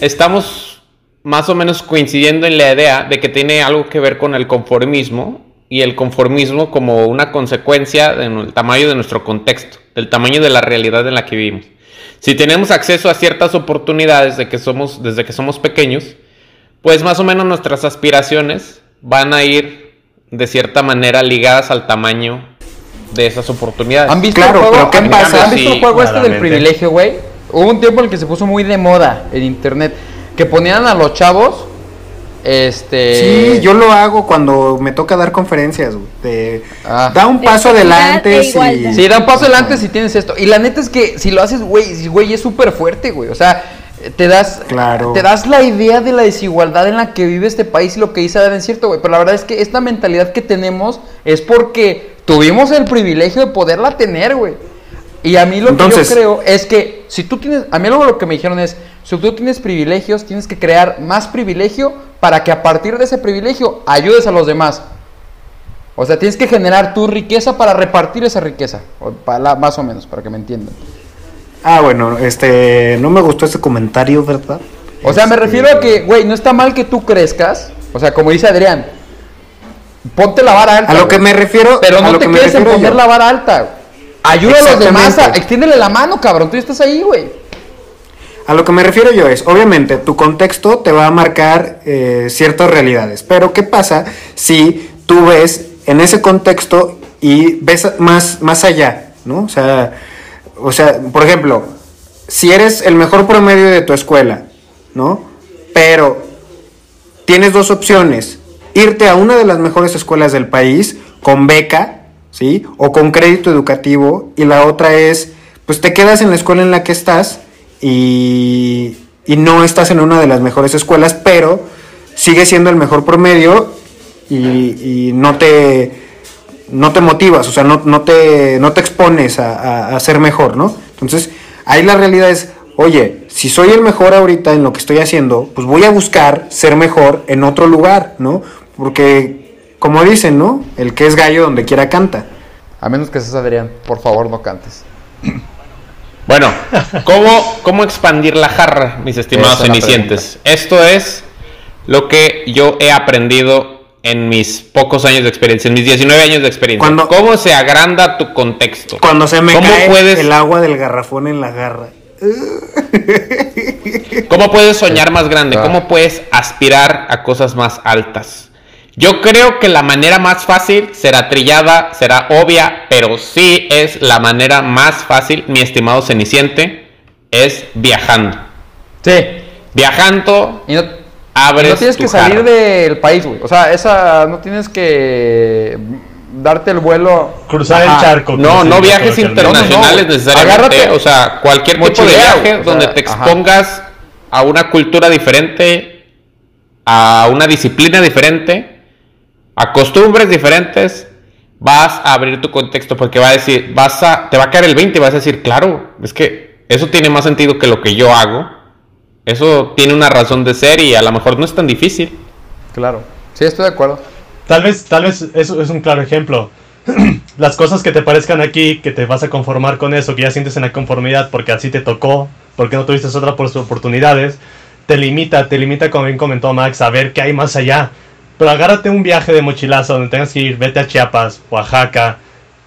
Estamos más o menos coincidiendo en la idea de que tiene algo que ver con el conformismo y el conformismo como una consecuencia del tamaño de nuestro contexto, del tamaño de la realidad en la que vivimos. Si tenemos acceso a ciertas oportunidades de que somos, desde que somos pequeños, pues más o menos nuestras aspiraciones van a ir de cierta manera ligadas al tamaño de esas oportunidades. ¿Han visto Claro, el juego? pero ¿qué ¿Han- pasa? ¿Han visto el juego este del privilegio, güey? Hubo un tiempo en el que se puso muy de moda en internet. que ponían a los chavos este. Sí, yo lo hago cuando me toca dar conferencias, güey. Ah. Da un paso adelante. e si-. Sí, da un paso adelante si tienes esto. Y la neta es que si lo haces, güey, güey, es súper fuerte, güey. O sea, te das, Claro. te das la idea de la desigualdad en la que vive este país y lo que dice Adán es cierto, güey. Pero la verdad es que esta mentalidad que tenemos es porque tuvimos el privilegio de poderla tener, güey. Y a mí lo Entonces- que yo creo es que si tú tienes, a mí luego lo que me dijeron es, si tú tienes privilegios, tienes que crear más privilegio para que a partir de ese privilegio ayudes a los demás. O sea, tienes que generar tu riqueza para repartir esa riqueza. O para, más o menos, para que me entiendan. Ah, bueno, este. No me gustó ese comentario, ¿verdad? O sea, me Este, refiero a que, güey, no está mal que tú crezcas. O sea, como dice Adrián, ponte la vara alta. A lo que me refiero. Pero no te que quedes en poner yo. la vara alta. Ayuda a los demás, a, extiéndele la mano, cabrón. Tú estás ahí, güey. A lo que me refiero yo es, obviamente, tu contexto te va a marcar eh, ciertas realidades. Pero, ¿qué pasa si tú ves en ese contexto y ves más, más allá, ¿no? O sea, o sea, por ejemplo, si eres el mejor promedio de tu escuela, ¿no? Pero tienes dos opciones. Irte a una de las mejores escuelas del país con beca, ¿sí? O con crédito educativo. Y la otra es, pues te quedas en la escuela en la que estás y, y no estás en una de las mejores escuelas, pero sigues siendo el mejor promedio y, y no te no te motivas, o sea, no, no, te, no te expones a, a- a ser mejor, ¿no? Entonces, ahí la realidad es, oye, si soy el mejor ahorita en lo que estoy haciendo, pues voy a buscar ser mejor en otro lugar, ¿no? Porque, como dicen, ¿no? El que es gallo donde quiera canta. A menos que seas Adrián, por favor, no cantes. Bueno, ¿cómo, ¿cómo expandir la jarra, mis estimados Esa es cenicientes? Esto es lo que yo he aprendido en mis pocos años de experiencia, en mis 19 años de experiencia. Cuando- ¿Cómo se agranda tu contexto? Cuando se me ¿Cómo cae puedes- el agua del garrafón en la garra. ¿Cómo puedes soñar más grande? Ah. ¿Cómo puedes aspirar a cosas más altas? Yo creo que la manera más fácil será trillada, será obvia, pero sí es la manera más fácil, mi estimado ceniciente, es viajando. Sí. Viajando, Y no, abres no tienes tu que salir jarra. del país, güey. O sea, esa no tienes que darte el vuelo. Cruzar Ajá. el charco. No, no viajes internacionales No, no, no. necesariamente. Agárrate. O sea, cualquier tipo de viaje donde sea, te ajá. expongas a una cultura diferente, a una disciplina diferente, a costumbres diferentes, vas a abrir tu contexto porque va a decir, vas a, te va a caer el 20 y vas a decir, claro, es que eso tiene más sentido que lo que yo hago. Eso tiene una razón de ser y a lo mejor no es tan difícil. Claro. Sí, estoy de acuerdo. Tal vez, tal vez eso es un claro ejemplo. Las cosas que te parezcan aquí, que te vas a conformar con eso, que ya sientes en la conformidad porque así te tocó, porque no tuviste otra por oportunidades, te limita, te limita, como bien comentó Max, a ver qué hay más allá. Pero agárrate un viaje de mochilazo donde tengas que ir, vete a Chiapas, Oaxaca.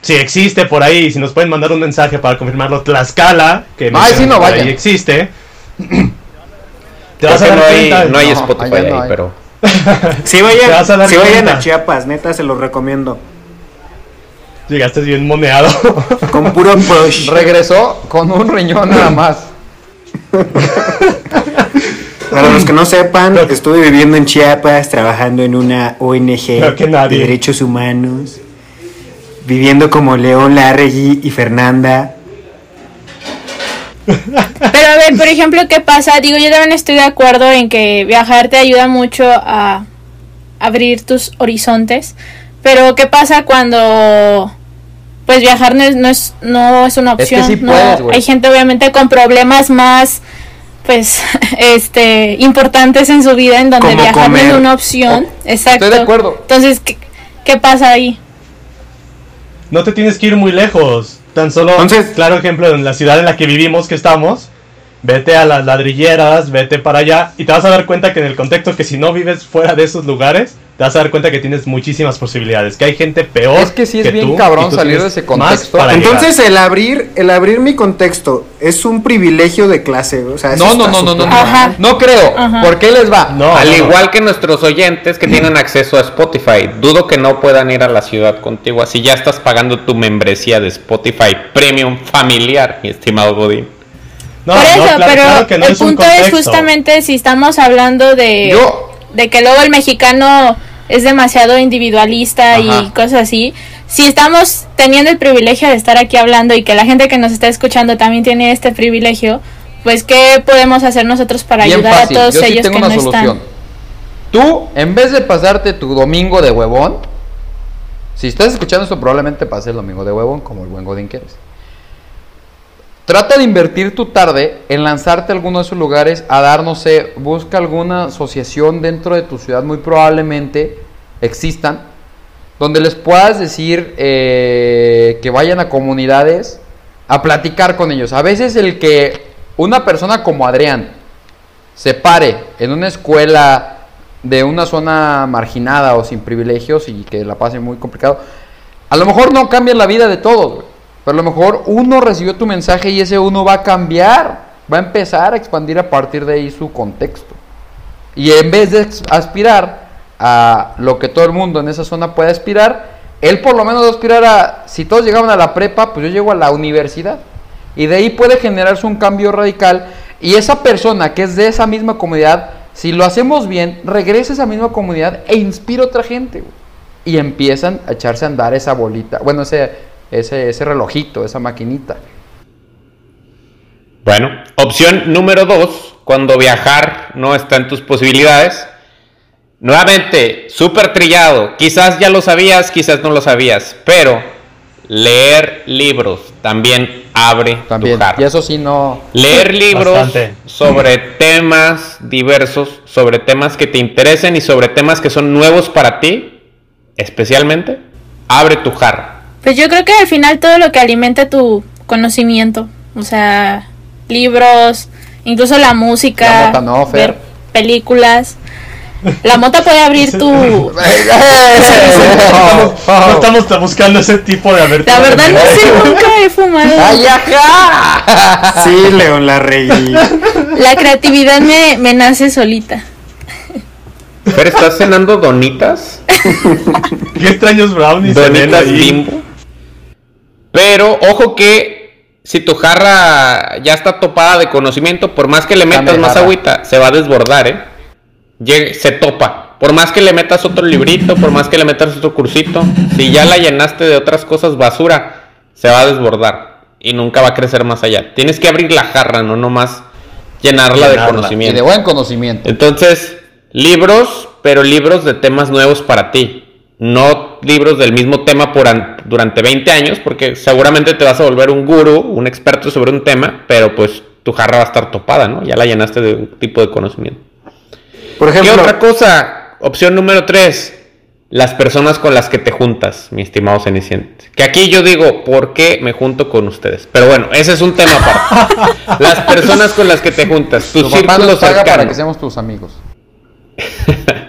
Si existe por ahí, si nos pueden mandar un mensaje para confirmarlo, Tlaxcala, que Ay, mencionan sí, no por vayan. ahí existe. Te vas a que dar no hay, no hay Spotify no ahí, hay. pero... Si vayan, vas a dar si vayan a Chiapas, neta, se los recomiendo. Llegaste bien moneado. Con puro push. Regresó con un riñón nada más. Para los que no sepan, estuve viviendo en Chiapas, trabajando en una ONG de derechos humanos, viviendo como León Larregui y Fernanda. Pero a ver, por ejemplo, ¿qué pasa? Digo, yo también estoy de acuerdo en que viajar te ayuda mucho a abrir tus horizontes. Pero ¿qué pasa cuando pues viajar no es, no es, no es una Es que opción? sí ¿no? puedes. Hay gente obviamente con problemas más pues este importantes en su vida en donde Como viajar no es una opción. Exacto. Estoy de acuerdo. Entonces, ¿qué, qué pasa ahí? No te tienes que ir muy lejos. Tan solo, Entonces- claro ejemplo, en la ciudad en la que vivimos, que estamos, vete a las ladrilleras, vete para allá y te vas a dar cuenta que en el contexto que si no vives fuera de esos lugares, te vas a dar cuenta que tienes muchísimas posibilidades, que hay gente peor. Es que sí es bien tú, cabrón salir de ese contexto. para llegar. Entonces el abrir, el abrir mi contexto es un privilegio de clase, o sea, No, no, no, no, no, no. Ajá. No creo. Ajá. ¿Por qué les va? No, Al no, no. igual que nuestros oyentes que tienen acceso a Spotify, dudo que no puedan ir a la ciudad contigo. Así ya estás pagando tu membresía de Spotify Premium familiar, mi estimado Godín. Por eso, pero el punto es justamente si estamos hablando de, de que luego el mexicano es demasiado individualista y cosas así. Si estamos teniendo el privilegio de estar aquí hablando y que la gente que nos está escuchando también tiene este privilegio, pues ¿qué podemos hacer nosotros para ayudar a todos ellos que no están? Tú, en vez de pasarte tu domingo de huevón, si estás escuchando esto, probablemente pase el domingo de huevón, como el buen Godín que eres. Trata de invertir tu tarde en lanzarte a alguno de esos lugares a dar, no sé, busca alguna asociación dentro de tu ciudad, muy probablemente existan, donde les puedas decir eh, que vayan a comunidades a platicar con ellos. A veces el que una persona como Adrián se pare en una escuela de una zona marginada o sin privilegios y que la pase muy complicado, a lo mejor no cambia la vida de todos, pero a lo mejor uno recibió tu mensaje y ese uno va a cambiar, va a empezar a expandir a partir de ahí su contexto. Y en vez de aspirar a lo que todo el mundo en esa zona puede aspirar, él por lo menos va a aspirar a, si todos llegaban a la prepa, pues yo llego a la universidad. Y de ahí puede generarse un cambio radical. Y esa persona que es de esa misma comunidad, si lo hacemos bien, regresa a esa misma comunidad e inspira a otra gente. Y empiezan a echarse a andar esa bolita. Bueno, ese, ese, ese relojito, esa maquinita. Bueno, opción número dos, cuando viajar no está en tus posibilidades. Nuevamente, súper trillado. Quizás ya lo sabías, quizás no lo sabías, pero leer libros también abre también. Y eso sí no. Leer libros sobre temas diversos, sobre temas que te interesen y sobre temas que son nuevos para ti, especialmente, abre tu jarra. Pues yo creo que al final todo lo que alimenta tu conocimiento, o sea, libros, incluso la música, ver películas. La mota puede abrir tu. no, estamos buscando ese tipo de abertura. La verdad, no sé, nunca he fumado. ¡Ay, ajá! Sí, León, la rey. La creatividad me, me nace solita. ¿Pero estás cenando donitas? Qué extraños brownies. Donitas bimbo. Pero ojo que si tu jarra ya está topada de conocimiento, por más que le metas más agüita, se va a desbordar, ¿eh? se topa. Por más que le metas otro librito, por más que le metas otro cursito, si ya la llenaste de otras cosas basura, se va a desbordar y nunca va a crecer más allá. Tienes que abrir la jarra, no nomás llenarla, llenarla. de conocimiento. Y de buen conocimiento. Entonces, libros, pero libros de temas nuevos para ti no libros del mismo tema por durante 20 años, porque seguramente te vas a volver un guru, un experto sobre un tema, pero pues tu jarra va a estar topada, ¿no? Ya la llenaste de un tipo de conocimiento. Por ejemplo, ¿Qué otra cosa? Opción número 3. Las personas con las que te juntas, mi estimado Ceniciente. Que aquí yo digo, ¿por qué me junto con ustedes? Pero bueno, ese es un tema aparte. las personas con las que te juntas, tus círculos cercanos. para que seamos tus amigos.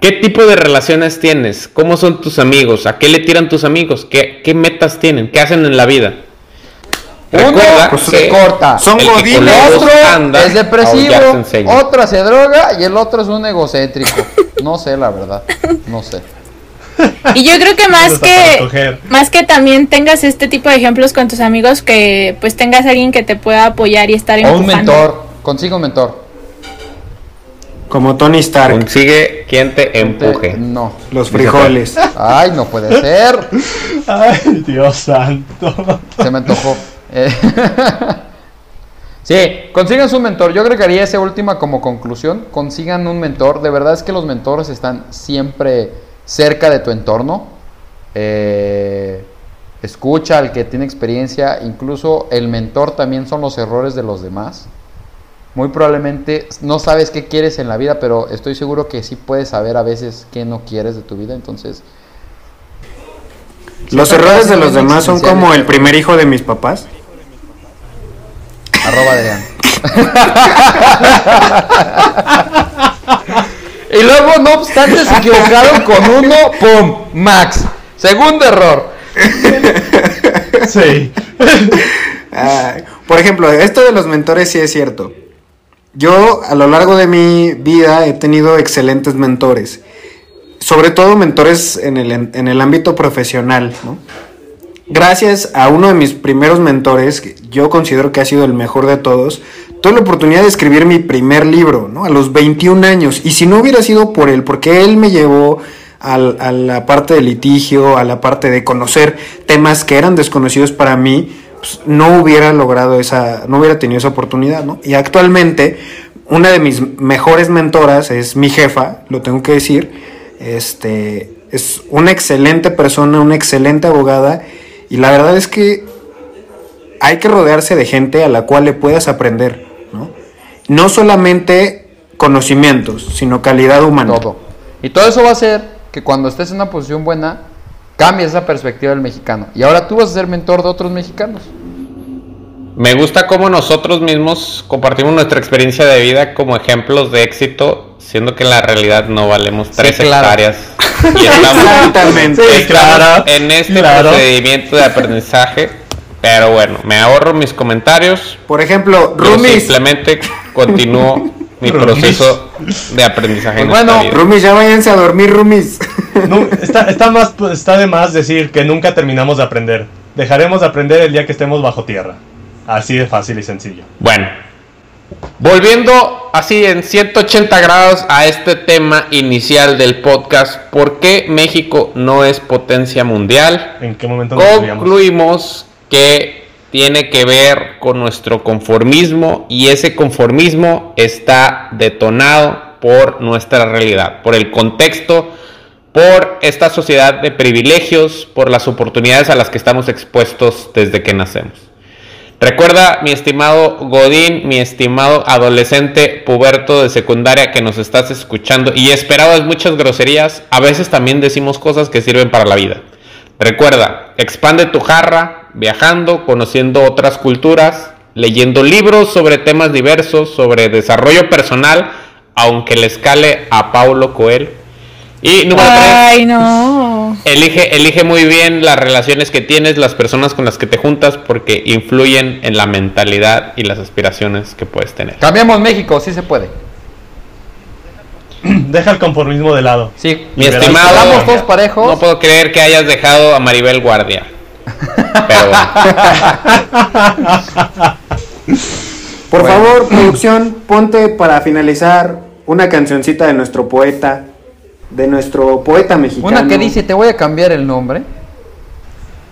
¿Qué tipo de relaciones tienes? ¿Cómo son tus amigos? ¿A qué le tiran tus amigos? ¿Qué, metas tienen? ¿Qué hacen en la vida? Uno pues, se corta. Son godines. Otro es depresivo. Otro se droga y el otro es un egocéntrico. No sé, la verdad. No sé. Y yo creo que más que más que también tengas este tipo de ejemplos con tus amigos que pues tengas alguien que te pueda apoyar y estar en un mentor, consigo un mentor. Como Tony Stark. Consigue quien te empuje. No. Los frijoles. Ay, no puede ser. Ay, Dios santo. Se me antojó. Eh, sí, consigan su mentor. Yo agregaría esa última como conclusión. Consigan un mentor. De verdad es que los mentores están siempre cerca de tu entorno. Eh, escucha al que tiene experiencia. Incluso el mentor también son los errores de los demás muy probablemente no sabes qué quieres en la vida, pero estoy seguro que sí puedes saber a veces qué no quieres de tu vida, entonces... Los errores de los demás son como el primer hijo de mis papás. Arroba Adrián. y luego, no obstante, se equivocaron con uno, ¡pum! Max. Segundo error. Sí. por ejemplo, esto de los mentores sí es cierto. Yo a lo largo de mi vida he tenido excelentes mentores, sobre todo mentores en el, ámbito profesional, ¿no? gracias a uno de mis primeros mentores, yo considero que ha sido el mejor de todos, tuve la oportunidad de escribir mi primer libro, ¿no? A los 21 años. Y si no hubiera sido por él, porque él me llevó a la parte de litigio, a la parte de conocer temas que eran desconocidos para mí, pues, no hubiera logrado esa, no hubiera tenido esa oportunidad, ¿no? Y actualmente, una de mis mejores mentoras es mi jefa, lo tengo que decir, este, es una excelente persona, una excelente abogada, y la verdad es que hay que rodearse de gente a la cual le puedas aprender, ¿no? No solamente conocimientos, sino calidad humana. Todo. Y todo eso va a hacer que cuando estés en una posición buena, cambie esa perspectiva del mexicano. Y ahora tú vas a ser mentor de otros mexicanos. Me gusta cómo nosotros mismos compartimos nuestra experiencia de vida como ejemplos de éxito, siendo que en la realidad no valemos tres hectáreas. Y estamos, en este procedimiento de aprendizaje. Pero bueno, me ahorro mis comentarios. Por ejemplo, Rumis. Simplemente continúo mi proceso de aprendizaje. Pues bueno, Rumis, ya váyanse a dormir, Rumis. está, más, pues, está de más decir que nunca terminamos de aprender. Dejaremos de aprender el día que estemos bajo tierra. Así de fácil y sencillo. Bueno, volviendo así en 180 grados a este tema inicial del podcast, ¿por qué México no es potencia mundial? ¿En qué momento concluimos que tiene que ver con nuestro conformismo y ese conformismo está detonado por nuestra realidad, por el contexto, por esta sociedad de privilegios, por las oportunidades a las que estamos expuestos desde que nacemos. Recuerda, mi estimado Godín, mi estimado adolescente puberto de secundaria que nos estás escuchando y esperabas muchas groserías, a veces también decimos cosas que sirven para la vida. Recuerda, expande tu jarra, viajando, conociendo otras culturas, leyendo libros sobre temas diversos, sobre desarrollo personal, aunque le escale a Paulo Coelho. Y número Ay, no. Elige, elige muy bien las relaciones que tienes, las personas con las que te juntas, porque influyen en la mentalidad y las aspiraciones que puedes tener. Cambiamos México, sí se puede. Deja el conformismo de lado. Sí, mi estimado. todos parejos. No puedo creer que hayas dejado a Maribel Guardia. Por favor, producción, ponte para finalizar una cancioncita de nuestro poeta, de nuestro poeta mexicano. Una que dice, te voy a cambiar el nombre.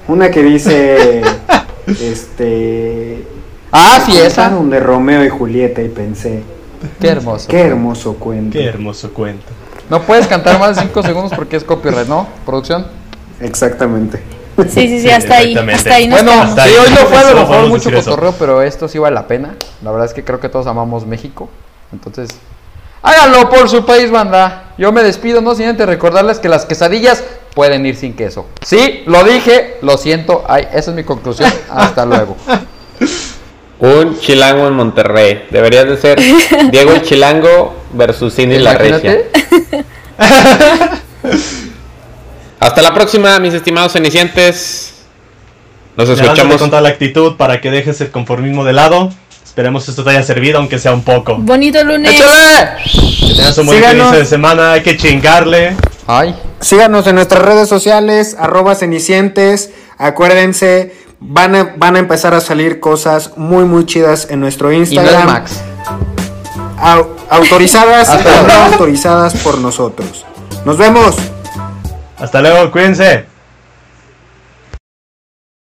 Una que dice, este... Ah, sí, esa. De Romeo y Julieta y pensé. Qué hermoso. Qué hermoso cuento. Qué hermoso cuento. No puedes cantar más de 5 segundos porque es copyright, ¿no? Producción. Exactamente. Sí, sí, sí, hasta ahí. Hasta ahí bueno, sí, hoy no fue a lo mejor mucho cotorreo, pero esto sí vale la pena. La verdad es que creo que todos amamos México. Entonces, háganlo por su país, banda. Yo me despido, no sin antes recordarles que las quesadillas pueden ir sin queso. Sí, lo dije, lo siento. Ay, esa es mi conclusión. Hasta luego. Un chilango en Monterrey. Debería de ser Diego el Chilango versus Cindy la Regia. Hasta la próxima, mis estimados cenicientes. Nos escuchamos. con toda la actitud para que dejes el conformismo de lado. Esperemos que esto te haya servido, aunque sea un poco. Bonito lunes. Que tengas un buen inicio de semana. Hay que chingarle. Ay. Síganos en nuestras redes sociales, arroba cenicientes. Acuérdense, van a, van a empezar a salir cosas muy, muy chidas en nuestro Instagram. Max. autorizadas no autorizadas por nosotros. Nos vemos. Hasta luego, cuídense.